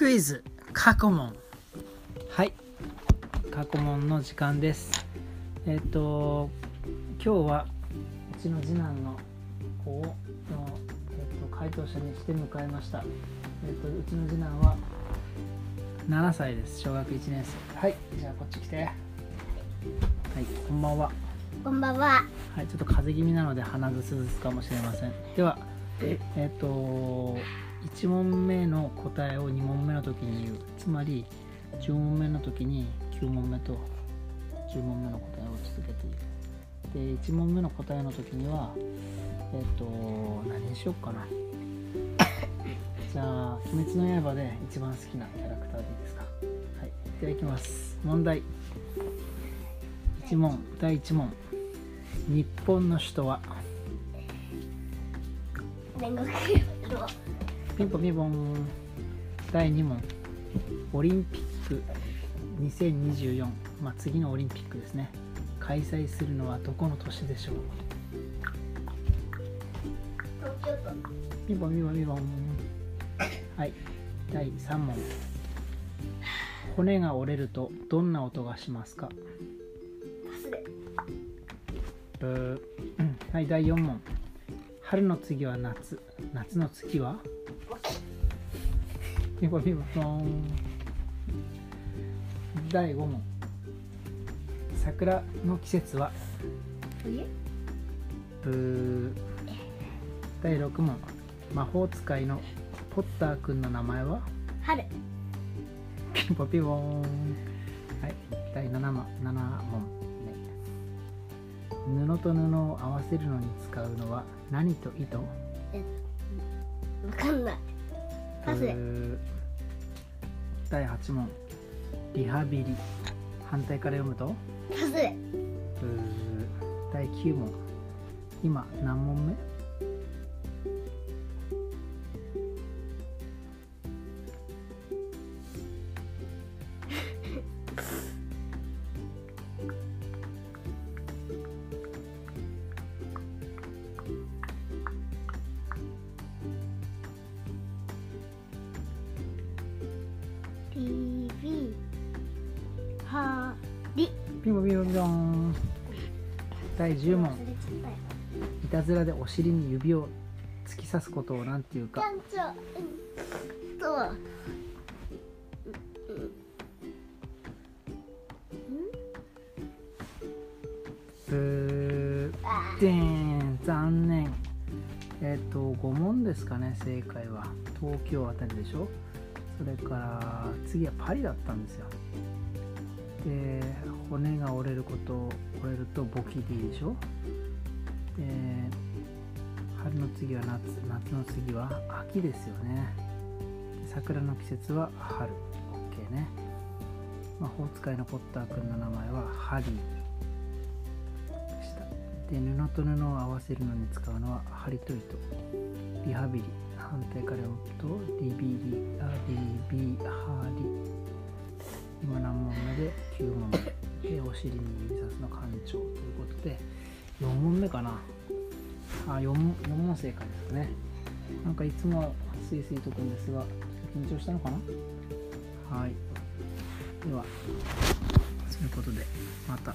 クイズ過去問。はい。過去問の時間です。えっ、と今日はうちの次男の子をの、えっと回答者にして迎えました。えっ、とうちの次男は7歳です。小学1年生。はい。じゃあこっち来て。はい。こんばんは。こんばんは。はい、ちょっと風邪気味なので鼻ずすずすかもしれません。では、ええっ、と、1問目の答えを2問目の時に言う。つまり、10問目の時に9問目と10問目の答えを続けている。で、1問目の答えの時には、えっ、と、何にしよっかな。じゃあ、鬼滅の刃で一番好きなキャラクターでいいですか？はい、ではいきます。問題。1問、第1問。日本の首都は？煉獄ピンポンピンポン。第2問。オリンピック。2024、まあ、次のオリンピックですね。開催するのはどこの都市でしょう？ピンポンピンポンピンポン。はい。第3問。骨が折れるとどんな音がしますか？はい。第4問春の次は夏。夏の次は？ピンポンピン。ポン第5問。桜の季節は？冬？ブー。第6問。魔法使いのポッターくんの名前は？春。ピンポンピン。はい。第7問。7問。ね布と布を合わせるのに使うのは何と糸わかんない。パス第8問。リハビリ。反対から読むと？パス第9問。今何問目？ピンポンピンポンピンポン。第10問。いたずらでお尻に指を突き刺すことを何て言うか。ブー残念。えっ、と5問ですかね正解は。東京あたりでしょ。それから次はパリだったんですよ。で骨が折れることを折れるとボキでいいでしょ？で春の次は夏夏の次は秋ですよね。桜の季節は春。OK ね。魔法使いのポッターくんの名前はハリー。でした。で布と布を合わせるのに使うのは針と糸リハビリ。反対から読むとリビリアリビハリ。今何問目で？9問目。えお尻に指さすの館長ということで4問目かな。あ 4, 4問正解ですかね。なんかいつもスイスイとくんですが緊張したのかな？はい。ではそういうことでまた。